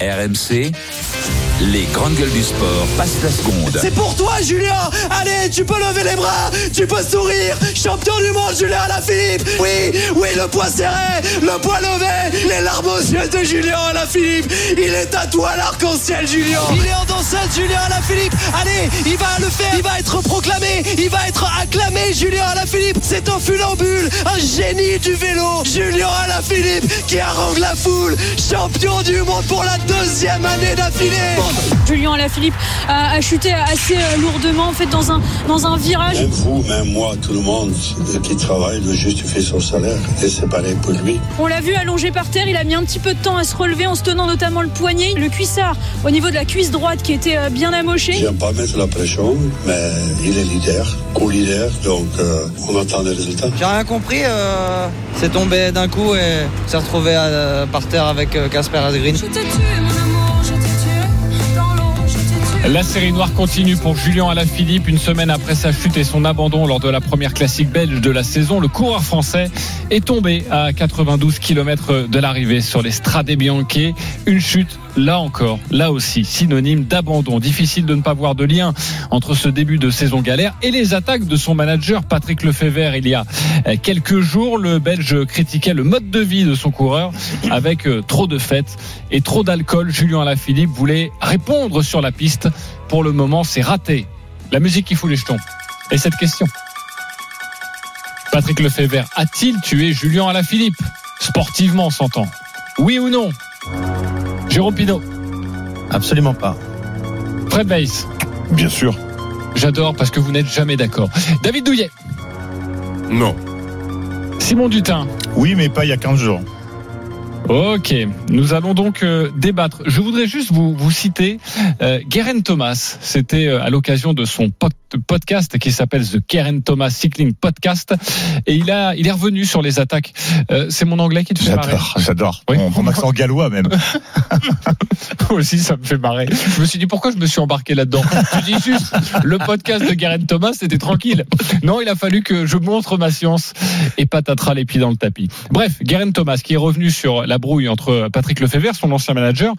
RMC. Les grandes gueules du sport passent la seconde. C'est pour toi, Julien Allez, tu peux lever les bras, tu peux sourire. Champion du monde, Julien Alaphilippe. Oui, oui, le poids serré, le poids levé, les larmes aux yeux de Julien Alaphilippe. Il est à toi l'arc-en-ciel, Julien. Il est en danseuse, Julien Alaphilippe. Allez, il va le faire, il va être proclamé, il va être acclamé, Julien Alaphilippe. C'est un funambule, un génie du vélo. Julien Alaphilippe qui harangue la foule. Champion du monde pour la deuxième année d'affilée. Julien Alaphilippe a, a chuté assez euh, lourdement en fait dans un dans un virage. Même vous, même moi, tout le monde qui travaille doit justifier son salaire et c'est pareil pour lui. On l'a vu allongé par terre, il a mis un petit peu de temps à se relever en se tenant notamment le poignet, le cuissard au niveau de la cuisse droite qui était euh, bien amoché. J'aime pas mettre la pression, mais il est leader, co-leader, donc euh, on attend les résultats. J'ai rien compris, euh, c'est tombé d'un coup et s'est retrouvé à- par terre avec euh, Casper Asgreen. La série noire continue pour Julien Alaphilippe. Une semaine après sa chute et son abandon lors de la première classique belge de la saison, le coureur français est tombé à 92 km de l'arrivée sur les Strade Bianche. Une chute, là encore, là aussi, synonyme d'abandon. Difficile de ne pas voir de lien entre ce début de saison galère et les attaques de son manager Patrick Lefebvre il y a euh, quelques jours. Le Belge critiquait le mode de vie de son coureur avec euh, trop de fêtes et trop d'alcool. Julien Alaphilippe voulait répondre sur la piste. Pour le moment, c'est raté. La musique qui fout les jetons. Et cette question Patrick Lefebvre a-t-il tué Julien Alaphilippe? Sportivement, on s'entend. Oui ou non? Jérôme Pinault, Absolument pas. Fred Weiss. Bien sûr. J'adore parce que vous n'êtes jamais d'accord. David Douillet, Non. Simon Dutin. Oui, mais pas il y a 15 jours. Ok, nous allons donc euh, débattre. Je voudrais juste vous, vous citer euh, Guerin Thomas. C'était euh, à l'occasion de son pod- podcast qui s'appelle The Guerin Thomas Cycling Podcast. Et il, a, il est revenu sur les attaques. Euh, C'est mon anglais qui te fait marrer J'adore, j'adore. Oui. Mon, mon accent gallois même. Moi aussi, ça me fait marrer. Je me suis dit pourquoi je me suis embarqué là-dedans? Je dis juste, le podcast de Guerin Thomas, c'était tranquille. Non, il a fallu que je montre ma science et patatras les pieds dans le tapis. Bref, Guerin Thomas qui est revenu sur la brouille entre Patrick Lefebvre, son ancien manager,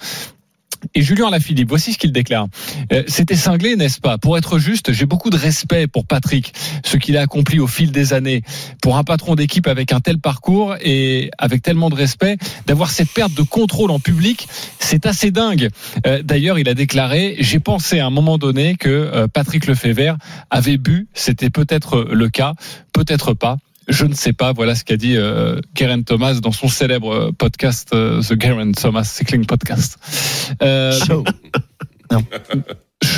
et Julien Alaphilippe, voici ce qu'il déclare. Euh, C'était cinglé, n'est-ce pas? Pour être juste, j'ai beaucoup de respect pour Patrick, ce qu'il a accompli au fil des années. Pour un patron d'équipe avec un tel parcours et avec tellement de respect, d'avoir cette perte de contrôle en public, c'est assez dingue. Euh, D'ailleurs, il a déclaré, j'ai pensé à un moment donné que euh, Patrick Lefebvre avait bu, c'était peut-être le cas, peut-être pas. Je ne sais pas. Voilà ce qu'a dit euh, Karen Thomas dans son célèbre euh, podcast, euh, The Karen Thomas Cycling Podcast. Euh, Chaud. non,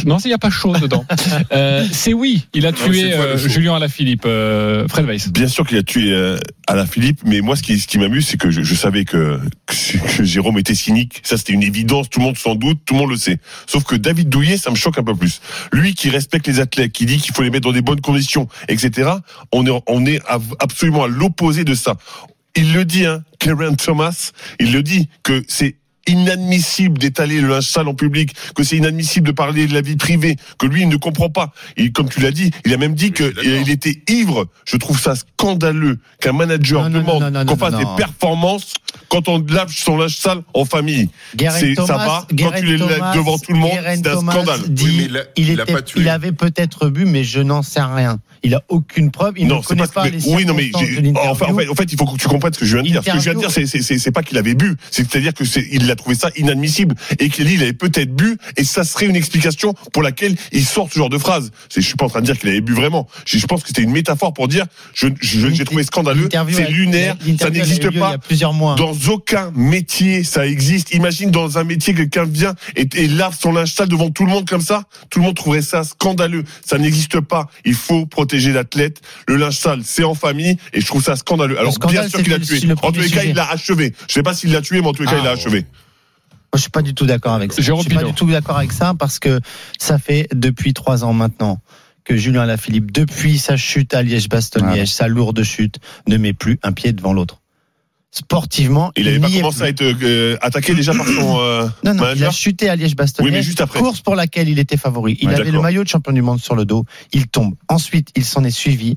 il n'y a pas chaud dedans. Euh, c'est oui, il a Non, tué euh, Julien Alaphilippe, euh, Fred Weiss. Bien sûr qu'il a tué euh, Alain Philippe, mais moi, ce qui, ce qui m'amuse, c'est que je, je savais que, que, Jérôme était cynique. Ça, c'était une évidence. Tout le monde s'en doute, tout le monde le sait. Sauf que David Douillet, ça me choque un peu plus. Lui qui respecte les athlètes, qui dit qu'il faut les mettre dans des bonnes conditions, etc. On est, on est à- absolument à l'opposé de ça. Il le dit, hein, Karen Thomas, il le dit que c'est inadmissible d'étaler le linge sale en public, que c'est inadmissible de parler de la vie privée, que lui il ne comprend pas. Et comme tu l'as dit, il a même dit qu'il était ivre. Je trouve ça scandaleux qu'un manager Non, non, demande qu'on fasse non. des performances quand on lave son linge sale en famille. C'est- Thomas, ça va quand tu les devant tout le monde, c'est un Thomas scandale. dit, Oui, mais il, il était- pas tué. il avait peut-être bu, mais je n'en sais rien. Il a aucune preuve. Il non, ne c'est connaît pas, pas, mais- les oui, non, mais circonstances j'ai- de l'interview. enfin, en fait, en fait, il faut que tu comprennes ce que je viens de dire. Ce que je viens de dire, c'est, c'est, c'est, c'est pas qu'il avait bu. C'est-à-dire que c'est, il a trouvé ça inadmissible et qu'il il avait peut-être bu et ça serait une explication pour laquelle il sort ce genre de phrase. C'est, je suis pas en train de dire qu'il avait bu vraiment. Je, je pense que c'était une métaphore pour dire je, je- j'ai trouvé scandaleux, c'est lunaire, ça n'existe lieu il y pas a plusieurs mois. dans aucun métier ça existe. Imagine dans un métier quelqu'un vient et, et lave son linge sale devant tout le monde comme ça. Tout le monde trouverait ça scandaleux. Ça n'existe pas. Il faut protéger l'athlète. Le linge sale, c'est en famille et je trouve ça scandaleux. Alors scandale, bien sûr qu'il a tué. En tous les cas, sujet. il l'a achevé. Je sais pas s'il l'a tué, mais en tous les cas, Ah, il l'a ouais. achevé. Moi, je suis pas du tout d'accord avec ça. Jérôme je suis pas du tout d'accord avec ça parce que ça fait depuis trois ans maintenant que Julien Alaphilippe, depuis sa chute à Liège-Bastogne-Liège, sa lourde chute, ne met plus un pied devant l'autre. Sportivement, Il avait pas commencé à être euh, attaqué déjà par son euh, Non, non, il a chuté à Oui, Liège-Bastogne. mais juste après. Course pour laquelle il était favori. Il Ouais, avait le maillot de champion du monde sur le dos. Il tombe. Ensuite, il s'en est suivi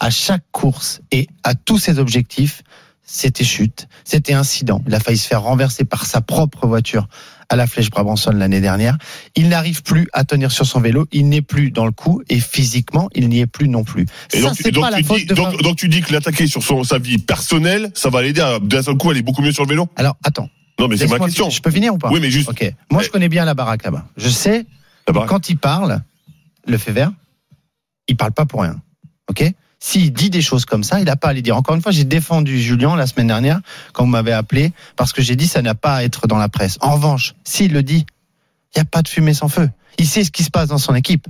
à chaque course et à tous ses objectifs. C'était chute, c'était incident. Il a failli se faire renverser par sa propre voiture à la Flèche Brabançonne l'année dernière. Il n'arrive plus à tenir sur son vélo. Il n'est plus dans le coup et physiquement, il n'y est plus non plus. Et ça, donc, c'est donc pas la tu faute dis, de. donc, donc tu dis que l'attaquer sur son, sa vie personnelle, ça va l'aider à d'un seul coup aller beaucoup mieux sur le vélo? Alors, attends. Non, mais c'est ma question. Je peux finir ou pas? Oui, mais juste. Ok. Moi, je connais bien la baraque là-bas. Je sais quand il parle, le fait vert, il parle pas pour rien. Ok? S'il dit des choses comme ça, il n'a pas à les dire. Encore une fois, j'ai défendu Julien la semaine dernière quand vous m'avez appelé parce que j'ai dit ça n'a pas à être dans la presse. En revanche, s'il le dit, il n'y a pas de fumée sans feu. Il sait ce qui se passe dans son équipe.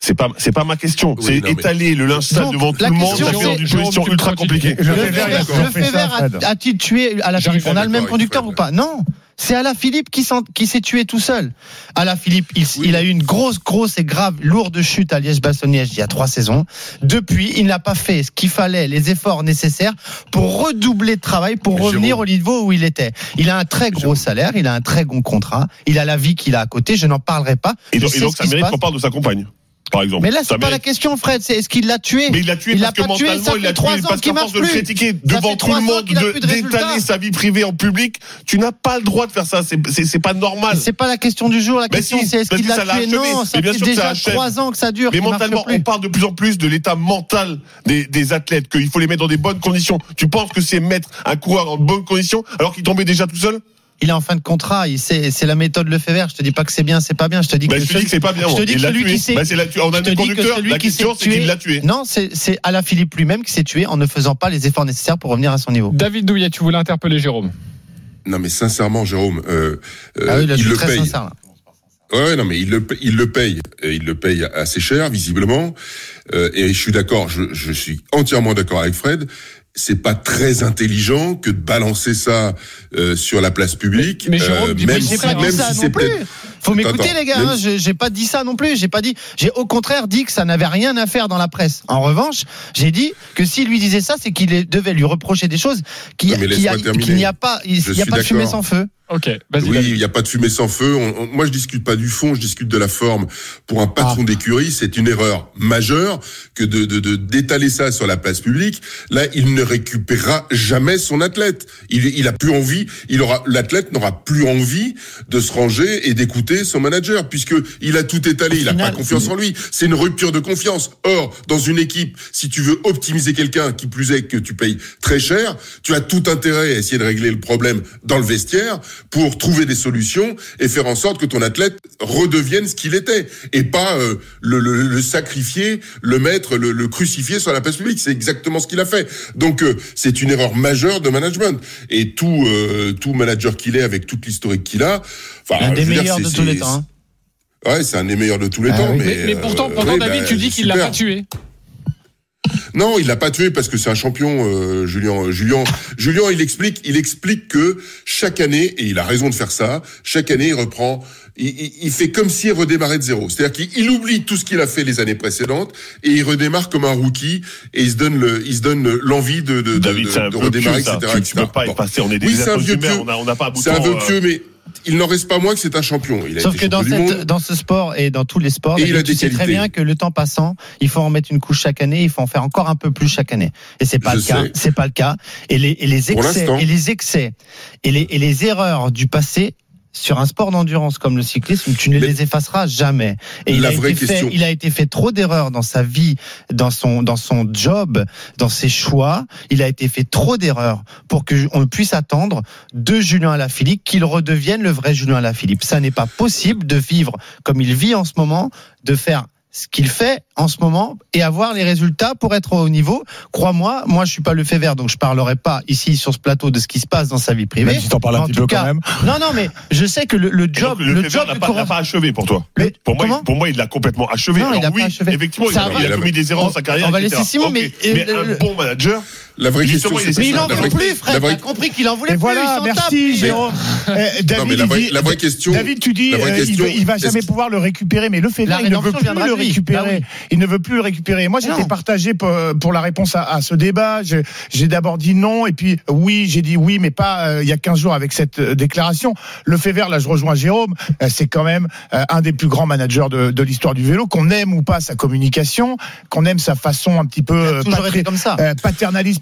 C'est pas, c'est pas ma question. Oui, c'est mais- étaler le linge sale devant tout le monde, question, ça fait une position ultra compliquée. Le Le fait vert, vert, le fait vert a- a-t-il tué à la Philippe On a le même conducteur ou pas? Non. C'est Ala Philippe qui, s'est tué tout seul. Ala Philippe, il, il a eu une grosse, grosse et grave, lourde chute à Liège-Bastogne-Liège il y a trois saisons. Depuis, il n'a pas fait ce qu'il fallait, les efforts nécessaires pour redoubler de travail, pour Mais revenir Jérôme- au niveau où il était. Il a un très gros salaire, il a un très bon contrat, il a la vie qu'il a à côté. Je n'en parlerai pas. Et donc, et donc ça mérite qu'on parle de sa compagne, par exemple. Mais là, c'est pas la question, Fred. C'est est-ce qu'il l'a tué? Mais il l'a tué Il parce que pas tué, mentalement, ça il l'a tué parce force marche de le critiquer devant tout le monde, d'étaler sa vie privée en public, tu n'as pas le droit de faire ça. C'est, pas normal. C'est pas la question du jour. La question, si, c'est est-ce qu'il l'a tué? Non, ça bien fait sûr que ça déjà trois ans que ça dure. Mais mentalement, on parle de plus en plus de l'état mental des, athlètes, qu'il faut les mettre dans des bonnes conditions. Tu penses que c'est mettre un coureur de bonnes conditions alors qu'il tombait déjà tout seul? Il est en fin de contrat. Il sait, c'est la méthode le fait vert. Je te dis pas que c'est bien, c'est pas bien. Je te dis bah, que Je celui- dis que c'est pas bien. je te dis Il que l'a celui qui s'est- Bah, c'est la- on a je que conducteur. La qui s'est question, c'est qu'il tué- l'a tué. Non, c'est c'est Ala Philippe lui-même qui s'est tué en ne faisant pas les efforts nécessaires pour revenir à son niveau. David Douillet, tu voulais interpeller Jérôme. Non, mais sincèrement, Jérôme, euh, euh, Ah oui, là, je il le très paye. sincère. Là. Ouais, non, mais il le, paye- il le paye. Et il le paye assez cher, visiblement. Euh, et je suis d'accord, je, je suis entièrement d'accord avec Fred. C'est pas très intelligent que de balancer ça euh, sur la place publique. Mais- mais Jérôme, euh, même si, pas dit même ça si non plus. Faut m'écouter les gars. Même hein, J'ai pas dit ça non plus. J'ai pas dit. J'ai au contraire dit que ça n'avait rien à faire dans la presse. En revanche, j'ai dit que s'il lui disait ça, c'est qu'il devait lui reprocher des choses qui, a- qu'il n'y a pas. Il n'y a pas de fumée sans feu. Ok. Oui, il n'y a pas de fumée sans feu. On- on- moi, je discute pas du fond, je discute de la forme. Pour un patron d'écurie, c'est une erreur majeure que de de- de- d'étaler ça sur la place publique. Là, il ne récupérera jamais son athlète. Il, il a plus envie. Il aura l'athlète n'aura plus envie de se ranger et d'écouter son manager puisque il a tout étalé. Au il a final, pas confiance en lui. C'est une rupture de confiance. Or, dans une équipe, si tu veux optimiser quelqu'un, qui plus est que tu payes très cher, tu as tout intérêt à essayer de régler le problème dans le vestiaire pour trouver des solutions et faire en sorte que ton athlète redevienne ce qu'il était et pas euh, le, le- le sacrifier, le mettre, le, le crucifier sur la place publique. C'est exactement ce qu'il a fait. Donc euh, c'est une erreur majeure de management et tout euh, tout manager qu'il est avec toute l'historique qu'il a. Enfin, Un je des meilleurs de tous les temps. hein. Ouais, c'est un des meilleurs de tous les Ah temps. oui. Mais, Mais, mais pourtant, euh, pourtant oui, David, bah, tu dis qu'il l'a pas tué. Non, il l'a pas tué parce que c'est un champion, euh, Julien. Julien, Julien, il explique, il explique que chaque année, et il a raison de faire ça, chaque année, il reprend, il, il- il fait comme s'il redémarrait de zéro. C'est-à-dire qu'il il oublie tout ce qu'il a fait les années précédentes et il redémarre comme un rookie et il se donne le, il se donne l'envie de, de, David, de- de redémarrer, etc. Tu, etc. tu peux pas Bon. y passer. On est des Oui, c'est un vieux pieux. On n'a pas C'est un vieux euh, pieux, mais il n'en reste pas moins que c'est un champion. Il a Sauf été que dans, cette, ce sport et dans tous les sports, Et il a tu sais très bien que le temps passant, il faut en mettre une couche chaque année, il faut en faire encore un peu plus chaque année. Et c'est pas Je le cas. C'est pas le cas. Et les, et les Pour excès, et les excès, et les, et les erreurs du passé. Sur un sport d'endurance comme le cyclisme, tu ne Mais- les effaceras jamais. Et il a, été fait, il a été fait trop d'erreurs dans sa vie, dans son, dans son job, dans ses choix. Il a été fait trop d'erreurs pour que on puisse attendre de Julien Alaphilippe qu'il redevienne le vrai Julien Alaphilippe. Ça n'est pas possible de vivre comme il vit en ce moment, de faire ce qu'il fait en ce moment et avoir les résultats pour être au haut niveau. Crois-moi, moi je suis pas le fait vert, donc je parlerai pas ici sur ce plateau de ce qui se passe dans sa vie privée. Même si t'en parles un En petit peu cas- quand même. Non, non, mais je sais que le, le job, le, Lefebvre job n'a pas, pas achevé pour toi. Mais Pour moi, il- pour moi, il l'a complètement achevé. Non, il a pas oui, achevé. effectivement, il a, va. il a commis des erreurs dans sa carrière. On va etc. laisser Simon, Ok. mais- mais euh, un bon manager. La vraie question, c'est. Mais il en veut plus, la Fred. vraie- T'as compris qu'il en voulait Et plus. voilà, merci Jérôme. David, la vraie- question- tu dis, euh, il, va, jamais pouvoir le récupérer, mais le fait il ne veut plus le récupérer. Bah Il ne veut plus le récupérer. Moi, j'étais partagé pour, pour la réponse à, ce débat. J'ai d'abord dit non, et puis oui, j'ai dit oui, mais pas euh, il y a 15 jours avec cette euh, déclaration. Le fait vert, là, je rejoins Jérôme. euh, c'est quand même euh, un des plus grands managers de, de l'histoire du vélo. Qu'on aime ou pas sa communication, qu'on aime sa façon un petit peu euh,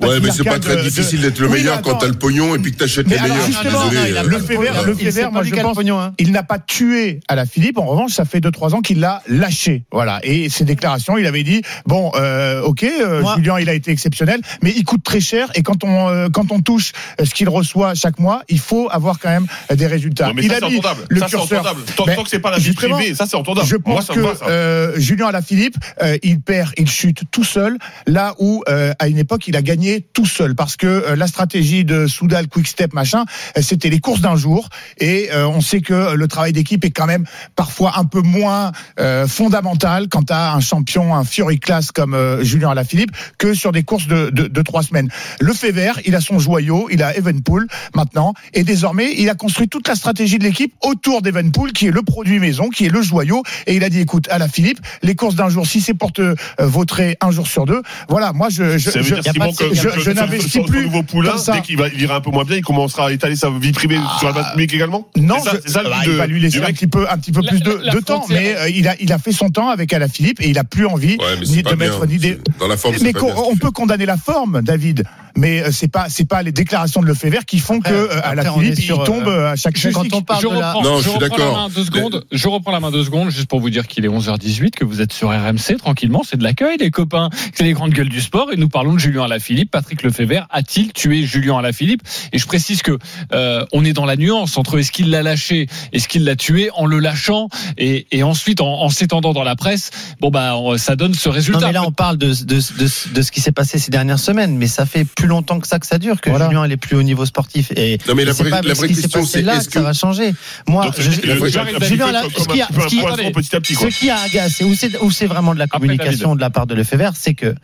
Ouais, mais c'est pas très difficile d'être le meilleur quand t'as le pognon et puis que t'achètes les meilleurs. Euh, le fait vert, le fait vert, moi dit je pense, pognon, hein. il n'a pas tué à la Philippe. En revanche, ça fait 2-3 ans qu'il l'a lâché. Voilà. Et ses déclarations, il avait dit bon, euh, ok, euh, Moi- Julien, il a été exceptionnel, mais il coûte très cher. Et quand on euh, quand on touche ce qu'il reçoit chaque mois, il faut avoir quand même des résultats. Non, mais il ça, a entendable. le Ça, c'est curseur. entendable. Tant, tant que c'est pas la vie privée, ça, c'est entendable. Je Moi, pense ça que me va, ça. euh, Julien Alaphilippe, euh, il perd, il chute tout seul, là où euh, à une époque il a gagné tout seul, parce que euh, la stratégie de Soudal, Quick Step, machin, euh, c'était les courses d'un jour, et euh, on sait que le travail d'équipe est quand même parfois un peu moins euh, fondamental quand à un champion, un Fury Class comme euh, Julien Alaphilippe, que sur des courses de, de, de trois semaines. Le fait vert, il a son joyau, il a Evenpool maintenant, et désormais il a construit toute la stratégie de l'équipe autour d'Evenpool, qui est le produit maison, qui est le joyau, et il a dit écoute, à la Philippe, les courses d'un jour, si c'est pour te euh, vautrer un jour sur deux, voilà, moi je je, je, je- je n'investis plus nouveau poulain, dès qu'il va, il ira un peu moins bien, il commencera à étaler sa vie privée sur la place publique également? Non, ça, je- ça bah, il va lui laisser un petit peu, un petit peu La- plus de, la de temps, frontière- mais euh, il a, il a fait son temps avec Alaphilippe et il a plus envie Ouais, ni de bien. mettre ni des. Dans la forme, c'est Mais on peut condamner la forme, David, mais euh, c'est pas, c'est pas les déclarations de Lefebvre qui font que euh, après, Alaphilippe on est il tombe euh, euh, à chaque quand joystick. on parle je de la- reprends, Non, je je suis reprends la d'accord. main deux secondes. Je reprends la main deux secondes juste pour vous dire qu'il est 11h18, que vous êtes sur RMC tranquillement. C'est de l'accueil, les copains. C'est les grandes gueules du sport et nous parlons de Julien Alaphilippe. Patrick Lefebvre a-t-il tué Julien Alaphilippe? Et je précise que euh, on est dans la nuance entre est-ce qu'il l'a lâché, est-ce qu'il l'a tué en le lâchant et, et ensuite en, en s'étendant dans la presse. Bon bah on- ça donne ce résultat. Non, mais là, on parle de, de, de, de ce qui s'est passé ces dernières semaines, mais ça fait plus longtemps que ça que ça dure, que Voilà. Julien elle est plus au niveau sportif. Et Non, mais la c'est vraie- pas la vraie question, c'est là que ça va changer. Moi, je, Julien, ce qui a- agacé, où c'est, où c'est vraiment de la communication de la part de Lefebvre, c'est que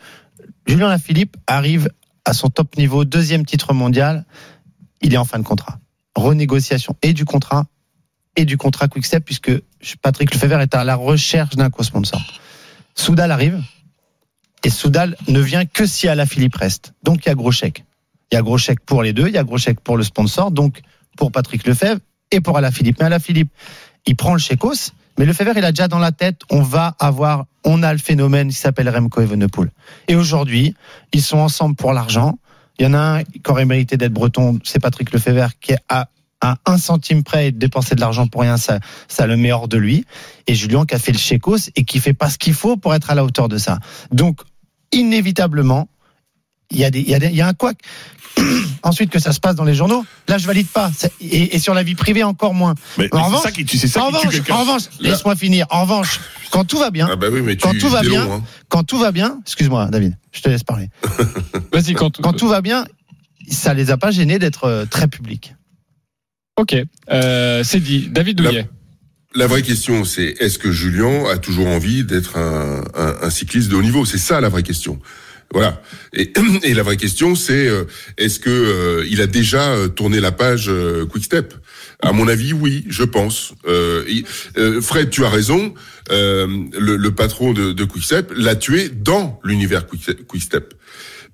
Julien Lafilippe arrive à son top niveau, deuxième titre mondial, il est en fin de contrat. Renégociation et du contrat et du contrat Quickstep, puisque Patrick Lefebvre est à la recherche d'un co-sponsor. Soudal arrive, et Soudal ne vient que si Alaphilippe reste. Donc il y a gros chèque. Il y a gros chèque pour les deux, il y a gros chèque pour le sponsor, donc pour Patrick Lefebvre et pour Alaphilippe. Mais Alaphilippe, il prend le chécos, mais Lefebvre, il a déjà dans la tête, on va avoir, on a le phénomène qui s'appelle Remco Evenepoel. Et aujourd'hui, ils sont ensemble pour l'argent. Il y en a un qui aurait mérité d'être breton, c'est Patrick Lefebvre, qui est à, à un centime près et de dépenser de l'argent pour rien, ça, ça le met hors de lui. Et Julien qui a fait le chécos et qui fait pas ce qu'il faut pour être à la hauteur de ça. Donc, inévitablement, il y a des, il y a des- il y a un couac. Ensuite, que ça se passe dans les journaux, là, je valide pas. Et, et sur la vie privée, encore moins. Mais, En c'est revanche- ça qui tue, c'est ça en qui revanche, quelqu'un. en revanche, laisse-moi finir. En revanche, quand tout va bien, Ah bah oui, mais tu, Quand tout va bien, long, hein. quand tout va bien, excuse-moi, David, je te laisse parler. Vas-y quand, Quand tout va bien, ça les a pas gênés d'être euh, très publics. Ok, euh, c'est dit. David Douillet. La vraie question, c'est est-ce que Julien a toujours envie d'être un, cycliste de haut niveau? C'est ça la vraie question. Voilà. Et, et la vraie question, c'est euh, est-ce que euh, il a déjà euh, tourné la page euh, Quick À mon avis, oui, je pense. Fred, tu as raison. Le, patron de, de Quick Step l'a tué dans l'univers Quick Step.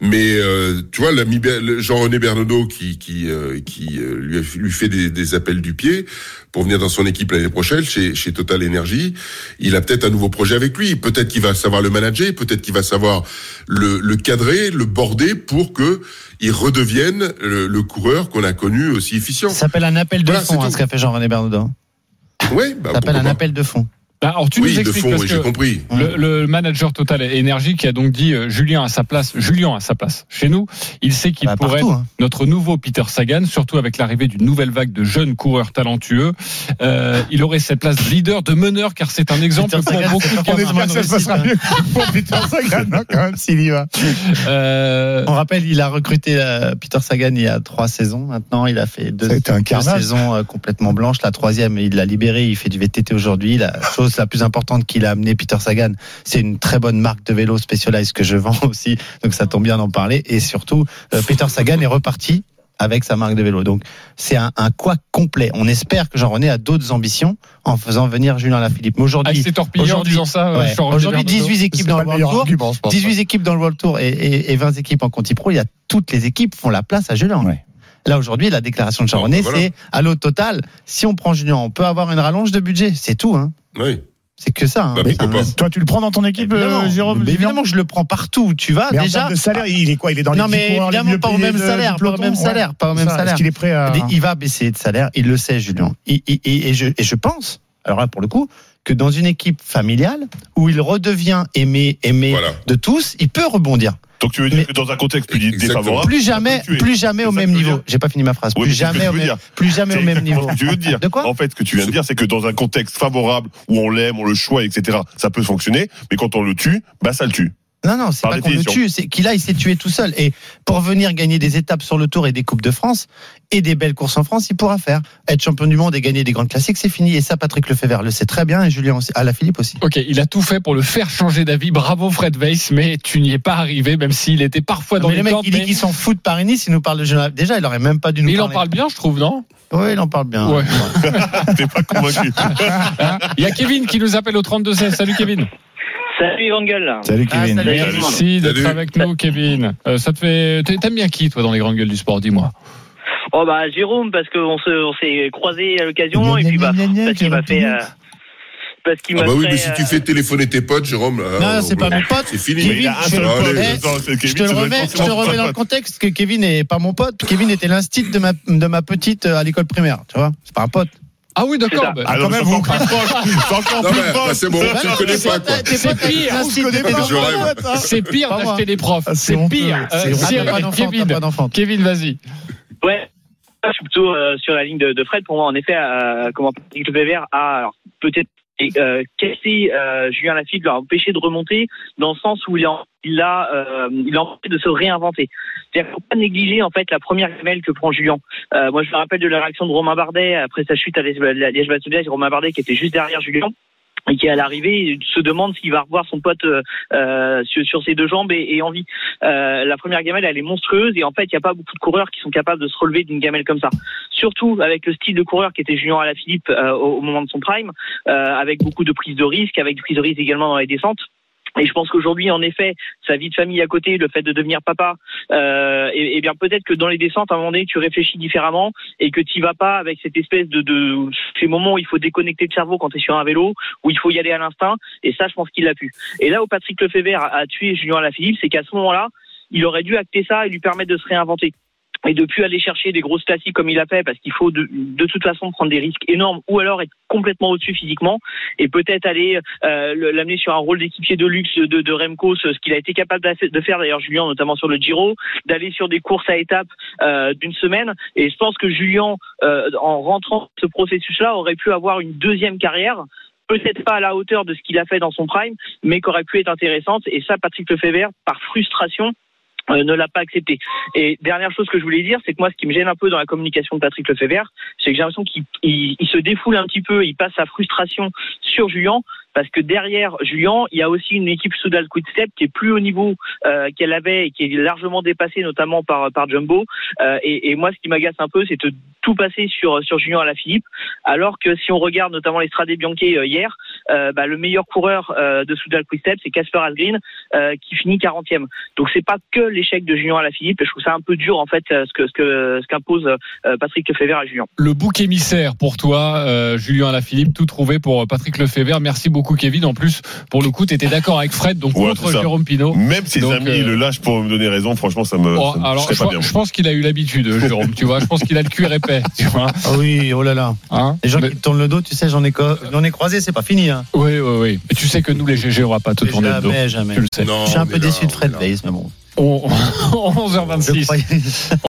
Mais euh, tu vois, l'ami Jean-René Bernodeau qui qui euh, qui euh, lui, a- lui fait des, des appels du pied pour venir dans son équipe l'année prochaine chez chez Total Energy, il a peut-être un nouveau projet avec lui. Peut-être qu'il va savoir le manager, peut-être qu'il va savoir le, le cadrer, le border pour que il redevienne le, le coureur qu'on a connu aussi efficient. Ça s'appelle un appel de Voilà, fond, hein, ce qu'a fait Jean-René Bernaudin. Ouais, bah, Ça s'appelle un appel de fond. Bah, alors tu Oui, nous expliques fond, parce oui, que compris. Le, le manager Total Énergie qui a donc dit euh, Julien à sa place, Julien à sa place chez nous, il sait qu'il Bah, pourrait partout, être hein. notre nouveau Peter Sagan, surtout avec l'arrivée d'une nouvelle vague de jeunes coureurs talentueux. Euh, il aurait cette place de leader, de meneur, car c'est un exemple Peter pour Sagan, beaucoup de gamins. ça se passera mieux pour Peter Sagan, hein, quand même, s'il y va. Euh, On rappelle, il a recruté euh, Peter Sagan il y a trois saisons. Maintenant, il a fait deux, a saisons euh, complètement blanches. La troisième, il l'a libéré. Il fait du VTT aujourd'hui. La chose la plus importante qu'il a amené Peter Sagan, c'est une très bonne marque de vélo Specialized que je vends aussi. Donc ça tombe bien d'en parler. Et surtout, euh, Peter Sagan est reparti avec sa marque de vélo. Donc c'est un, un quoi complet. On espère que Jean-René a d'autres ambitions en faisant venir Julien Lafilippe. Mais ah, aujourd'hui, en aujourd'hui- disant ça. euh, ouais, Jean-Roger aujourd'hui Bernardo. 18 équipes dans le World Tour. argument, je pense. 18 équipes dans le World Tour et, et, et 20 équipes en Conti Pro, il y a toutes les équipes font la place à Julien. Ouais. Là aujourd'hui, la déclaration de Jean-René, voilà. c'est à l'eau total. Si on prend Julien, on peut avoir une rallonge de budget. C'est tout. Hein. Oui. C'est que ça. Hein. Bah. Toi, tu le prends dans ton équipe, Évidemment, euh, Jérôme mais évidemment, je le prends partout où tu vas. Mais en déjà, termes de salaire, il est quoi? Il est dans les non 10 mais coureurs les évidemment mieux pas au même salaire, pas au même Ouais. salaire, pas au même Ça, salaire. Est-ce qu'il est prêt à Il- Il va baisser de salaire, il le sait, Julien. Et, et- et- et je, et je pense, alors là pour le coup, que dans une équipe familiale où il redevient aimé, aimé Voilà. de tous, il peut rebondir. Donc tu veux dire Mais- que dans un contexte plus Exactement. défavorable, Plus jamais, plus jamais au même niveau. J'ai pas fini ma phrase. Oui, plus jamais au même, plus jamais au même niveau. ce que tu veux dire. De quoi En fait, ce que tu viens de dire, c'est que dans un contexte favorable où on l'aime, on le choisit, etc., ça peut fonctionner, mais quand on le tue, bah ça le tue. Non, non, c'est pas qu'on le tue, c'est qu'il a, il s'est tué tout seul. Et pour venir gagner des étapes sur le Tour et des Coupes de France et des belles courses en France, il pourra faire. Être champion du monde et gagner des grandes classiques, c'est fini. Et ça, Patrick Lefebvre le sait très bien et Julien aussi. Ah, la Philippe aussi. Ok, il a tout fait pour le faire changer d'avis. Bravo Fred Weiss, mais tu n'y es pas arrivé, même s'il était parfois dans mais les le mec, il dit qu'il s'en fout de Paris-Nice, il nous parle de Genève. Déjà, il aurait même pas dû nous mais il en parler. parle bien, je trouve, non? Oui, il en parle bien. Ouais. T'es pas convaincu. Il y a Kevin qui nous appelle au 32 16. Salut Kevin. Salut Evangel. Salut Ah, Kevin. salut. Merci d'être avec nous, Kevin. Euh, ça te fait. T'aimes bien qui, toi, dans les grandes gueules du sport Dis-moi? Oh bah Jérôme parce qu'on se on s'est croisés à l'occasion et puis bah parce qu'il m'a fait Jérôme euh, parce qu'il Ah bah oui, mais si tu euh, fais téléphoner tes potes, Jérôme. là, Non, on- c'est pas mon pote. C'est fini. Kevin, je- te le remets, je te remets dans le contexte que Kevin n'est pas mon pote. Kevin était l'instit de ma, de ma petite à l'école primaire. Tu vois, c'est pas un pote. Ah oui, d'accord. bah, Ah, quand même, c'est vous- encore plus proche. C'est encore Non, plus mais bah, c'est bon, tu le connais pas, quoi. C'est pire. C'est pire d'acheter des profs. Ah, c'est pire. Euh, Kevin, vas-y. ouais je suis plutôt euh, sur la ligne de, de Fred pour moi en effet euh, comment Patrick a alors, peut-être euh, cassé euh, Julien Lafitte l'a empêché de remonter dans le sens où il a il a euh, il a empêché de se réinventer c'est-à-dire faut pas négliger en fait la première gamelle que prend Julien euh, moi je me rappelle de la réaction de Romain Bardet après sa chute à Liège-Bastogne Romain Bardet qui était juste derrière Julien et qui à l'arrivée se demande s'il va revoir son pote euh, euh, sur, ses deux jambes et, et en vie. Euh, la première gamelle, elle est monstrueuse et en fait, il n'y a pas beaucoup de coureurs qui sont capables de se relever d'une gamelle comme ça. Surtout avec le style de coureur qui était Julien Alaphilippe euh, au, au moment de son prime, avec beaucoup de prises de risques, avec des prises de risques également dans les descentes. Et je pense qu'aujourd'hui, en effet, sa vie de famille à côté, le fait de devenir papa, euh, et, et bien peut-être que dans les descentes, à un moment donné, tu réfléchis différemment et que tu vas pas avec cette espèce de, de ces moments où il faut déconnecter le cerveau quand tu es sur un vélo, où il faut y aller à l'instinct. Et ça, je pense qu'il l'a pu. Et là où Patrick Lefebvre a, a tué Julien Alaphilippe, c'est qu'à ce moment-là, il aurait dû acter ça et lui permettre de se réinventer et de plus aller chercher des grosses classiques comme il a fait parce qu'il faut de, de toute façon prendre des risques énormes ou alors être complètement au-dessus physiquement et peut-être aller euh, l'amener sur un rôle d'équipier de luxe de, de Remco, ce qu'il a été capable de faire d'ailleurs Julien notamment sur le Giro, d'aller sur des courses à étapes euh, d'une semaine et je pense que Julien euh, en rentrant ce processus-là aurait pu avoir une deuxième carrière peut-être pas à la hauteur de ce qu'il a fait dans son prime, mais qui aurait pu être intéressante. Et ça, Patrick Lefebvre, par frustration, ne l'a pas accepté. Et dernière chose que je voulais dire, c'est que moi, ce qui me gêne un peu dans la communication de Patrick Lefebvre, c'est que j'ai l'impression qu'il il- il se défoule un petit peu, il passe sa frustration sur Julien, parce que derrière Julien, il y a aussi une équipe Soudal Quickstep qui est plus au niveau euh, qu'elle avait et qui est largement dépassée, notamment par par Jumbo. Euh, et, et moi, ce qui m'agace un peu, c'est de tout passer sur sur Julien Alaphilippe, alors que si on regarde notamment les Stradé Bianche euh, hier, euh, bah, le meilleur coureur euh, de Soudal Quickstep, c'est Casper Asgreen, euh, qui finit 40e. Donc c'est pas que l'échec de Julien Alaphilippe. et Je trouve ça un peu dur en fait euh, ce que ce que ce qu'impose euh, Patrick Lefebvre à Julien. Le bouc émissaire pour toi, euh, Julien Alaphilippe, tout trouvé pour Patrick Lefebvre. Merci beaucoup, Kevin. En plus, pour le coup, tu étais d'accord avec Fred, donc Ouais, contre. Jérôme Pinault. Même ses Donc, amis euh, le lâchent pour me donner raison, franchement, ça me, Oh, ça me- alors, je pas bien. je pense qu'il a eu l'habitude, Jérôme. Tu vois, je pense qu'il a le cuir épais. Tu vois, Ah oui, oh là là. hein Les gens Mais- qui tournent le dos, tu sais, j'en ai, co- j'en ai croisé, c'est pas fini. Hein. Hein. Oui, oui, oui. Mais tu sais que nous, les GG, on va pas te Mais tourner le dos. jamais, jamais. Tu le sais. Non, Je suis un peu là, déçu de Fred. Weiss, mais bon. On- Je 11h26. croyais-